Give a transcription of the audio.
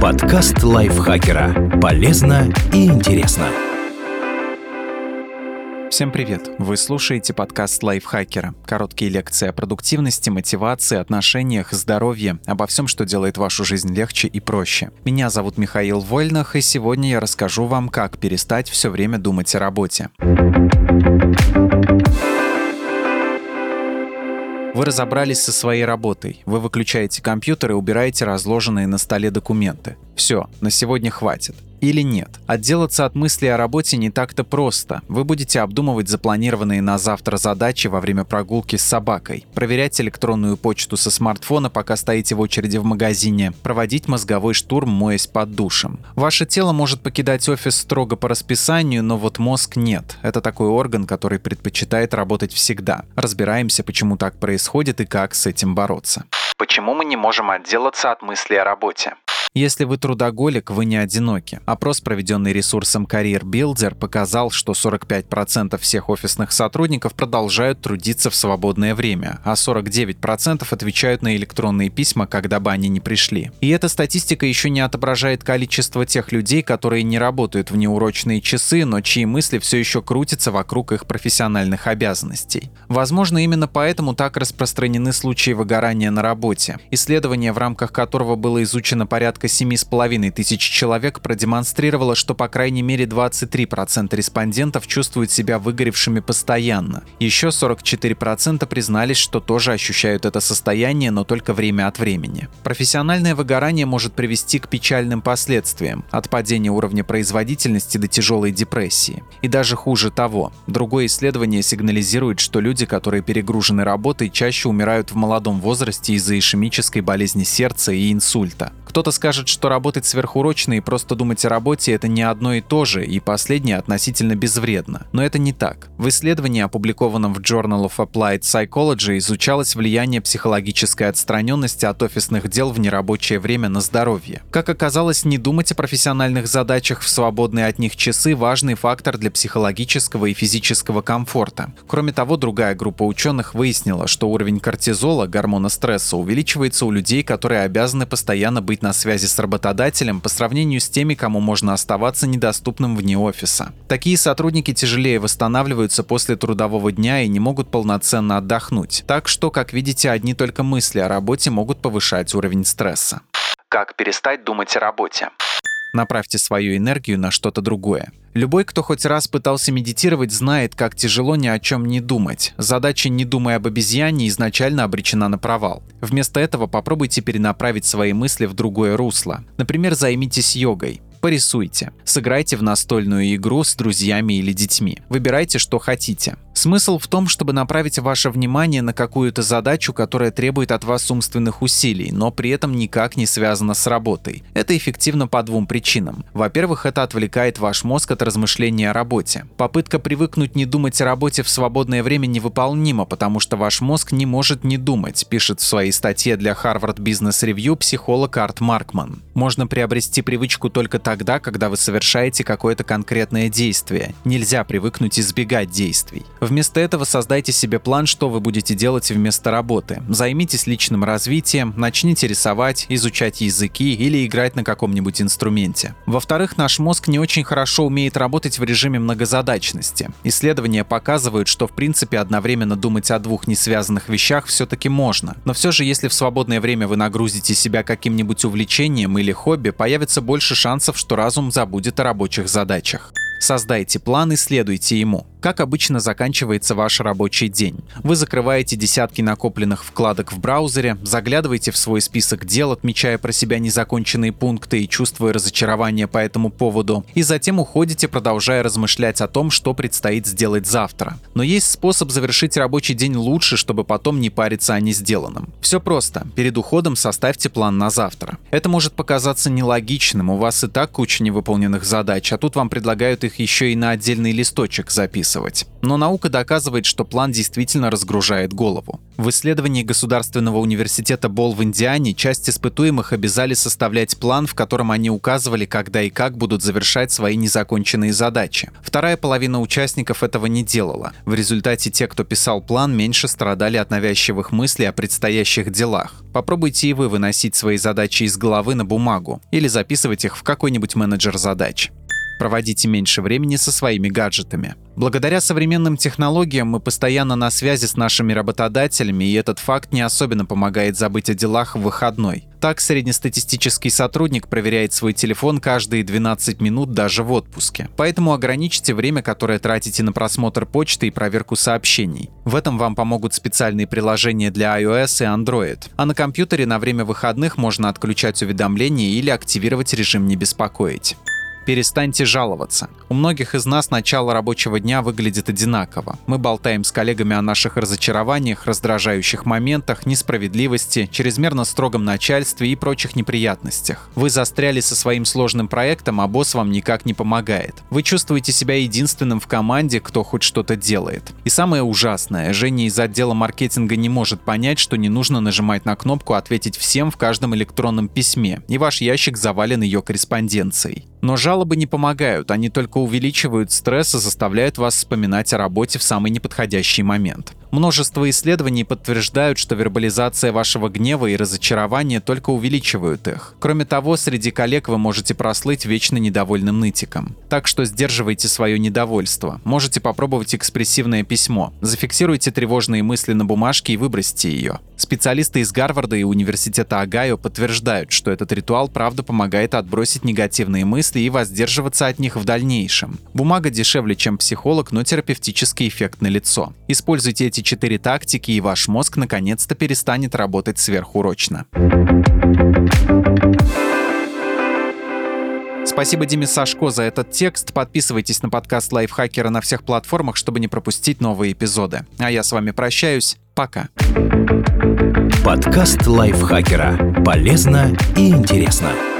Подкаст лайфхакера. Полезно и интересно. Всем привет! Вы слушаете подкаст лайфхакера. Короткие лекции о продуктивности, мотивации, отношениях, здоровье, обо всем, что делает вашу жизнь легче и проще. Меня зовут Михаил Вольнах, и сегодня я расскажу вам, как перестать все время думать о работе. Вы разобрались со своей работой. Вы выключаете компьютер и убираете разложенные на столе документы. Все, на сегодня хватит или нет. Отделаться от мысли о работе не так-то просто. Вы будете обдумывать запланированные на завтра задачи во время прогулки с собакой, проверять электронную почту со смартфона, пока стоите в очереди в магазине, проводить мозговой штурм, моясь под душем. Ваше тело может покидать офис строго по расписанию, но вот мозг нет. Это такой орган, который предпочитает работать всегда. Разбираемся, почему так происходит и как с этим бороться. Почему мы не можем отделаться от мысли о работе? Если вы трудоголик, вы не одиноки. Опрос, проведенный ресурсом Career Builder, показал, что 45% всех офисных сотрудников продолжают трудиться в свободное время, а 49% отвечают на электронные письма, когда бы они не пришли. И эта статистика еще не отображает количество тех людей, которые не работают в неурочные часы, но чьи мысли все еще крутятся вокруг их профессиональных обязанностей. Возможно, именно поэтому так распространены случаи выгорания на работе. Исследование, в рамках которого было изучено порядка порядка 7,5 тысяч человек продемонстрировало, что по крайней мере 23% респондентов чувствуют себя выгоревшими постоянно. Еще 44% признались, что тоже ощущают это состояние, но только время от времени. Профессиональное выгорание может привести к печальным последствиям, от падения уровня производительности до тяжелой депрессии. И даже хуже того, другое исследование сигнализирует, что люди, которые перегружены работой, чаще умирают в молодом возрасте из-за ишемической болезни сердца и инсульта. Кто-то скажет, что работать сверхурочно и просто думать о работе – это не одно и то же, и последнее относительно безвредно. Но это не так. В исследовании, опубликованном в Journal of Applied Psychology, изучалось влияние психологической отстраненности от офисных дел в нерабочее время на здоровье. Как оказалось, не думать о профессиональных задачах в свободные от них часы – важный фактор для психологического и физического комфорта. Кроме того, другая группа ученых выяснила, что уровень кортизола, гормона стресса, увеличивается у людей, которые обязаны постоянно быть на связи с работодателем по сравнению с теми, кому можно оставаться недоступным вне офиса. Такие сотрудники тяжелее восстанавливаются после трудового дня и не могут полноценно отдохнуть. Так что, как видите, одни только мысли о работе могут повышать уровень стресса. Как перестать думать о работе? Направьте свою энергию на что-то другое. Любой, кто хоть раз пытался медитировать, знает, как тяжело ни о чем не думать. Задача «не думай об обезьяне» изначально обречена на провал. Вместо этого попробуйте перенаправить свои мысли в другое русло. Например, займитесь йогой. Порисуйте. Сыграйте в настольную игру с друзьями или детьми. Выбирайте, что хотите. Смысл в том, чтобы направить ваше внимание на какую-то задачу, которая требует от вас умственных усилий, но при этом никак не связана с работой. Это эффективно по двум причинам. Во-первых, это отвлекает ваш мозг от размышления о работе. Попытка привыкнуть не думать о работе в свободное время невыполнима, потому что ваш мозг не может не думать, пишет в своей статье для Harvard Business Review психолог Арт Маркман. Можно приобрести привычку только тогда, когда вы совершаете какое-то конкретное действие. Нельзя привыкнуть избегать действий. Вместо этого создайте себе план, что вы будете делать вместо работы. Займитесь личным развитием, начните рисовать, изучать языки или играть на каком-нибудь инструменте. Во-вторых, наш мозг не очень хорошо умеет работать в режиме многозадачности. Исследования показывают, что в принципе одновременно думать о двух несвязанных вещах все-таки можно. Но все же, если в свободное время вы нагрузите себя каким-нибудь увлечением или хобби, появится больше шансов, что разум забудет о рабочих задачах. Создайте план и следуйте ему. Как обычно заканчивается ваш рабочий день? Вы закрываете десятки накопленных вкладок в браузере, заглядываете в свой список дел, отмечая про себя незаконченные пункты и чувствуя разочарование по этому поводу, и затем уходите, продолжая размышлять о том, что предстоит сделать завтра. Но есть способ завершить рабочий день лучше, чтобы потом не париться о несделанном. Все просто. Перед уходом составьте план на завтра. Это может показаться нелогичным, у вас и так куча невыполненных задач, а тут вам предлагают их еще и на отдельный листочек записывать. Но наука доказывает, что план действительно разгружает голову. В исследовании Государственного университета Бол в Индиане часть испытуемых обязали составлять план, в котором они указывали, когда и как будут завершать свои незаконченные задачи. Вторая половина участников этого не делала. В результате те, кто писал план, меньше страдали от навязчивых мыслей о предстоящих делах. Попробуйте и вы выносить свои задачи из головы на бумагу или записывать их в какой-нибудь менеджер задач. Проводите меньше времени со своими гаджетами. Благодаря современным технологиям мы постоянно на связи с нашими работодателями, и этот факт не особенно помогает забыть о делах в выходной. Так, среднестатистический сотрудник проверяет свой телефон каждые 12 минут даже в отпуске. Поэтому ограничьте время, которое тратите на просмотр почты и проверку сообщений. В этом вам помогут специальные приложения для iOS и Android. А на компьютере на время выходных можно отключать уведомления или активировать режим «Не беспокоить». Перестаньте жаловаться. У многих из нас начало рабочего дня выглядит одинаково. Мы болтаем с коллегами о наших разочарованиях, раздражающих моментах, несправедливости, чрезмерно строгом начальстве и прочих неприятностях. Вы застряли со своим сложным проектом, а босс вам никак не помогает. Вы чувствуете себя единственным в команде, кто хоть что-то делает. И самое ужасное, Женя из отдела маркетинга не может понять, что не нужно нажимать на кнопку «Ответить всем» в каждом электронном письме, и ваш ящик завален ее корреспонденцией. Но жалобы не помогают, они только увеличивают стресс и заставляют вас вспоминать о работе в самый неподходящий момент. Множество исследований подтверждают, что вербализация вашего гнева и разочарования только увеличивают их. Кроме того, среди коллег вы можете прослыть вечно недовольным нытиком. Так что сдерживайте свое недовольство. Можете попробовать экспрессивное письмо. Зафиксируйте тревожные мысли на бумажке и выбросьте ее. Специалисты из Гарварда и Университета Огайо подтверждают, что этот ритуал правда помогает отбросить негативные мысли и воздерживаться от них в дальнейшем. Бумага дешевле, чем психолог, но терапевтический эффект налицо. Используйте эти четыре тактики, и ваш мозг наконец-то перестанет работать сверхурочно. Спасибо Диме Сашко за этот текст. Подписывайтесь на подкаст Лайфхакера на всех платформах, чтобы не пропустить новые эпизоды. А я с вами прощаюсь. Пока. Подкаст Лайфхакера. Полезно и интересно.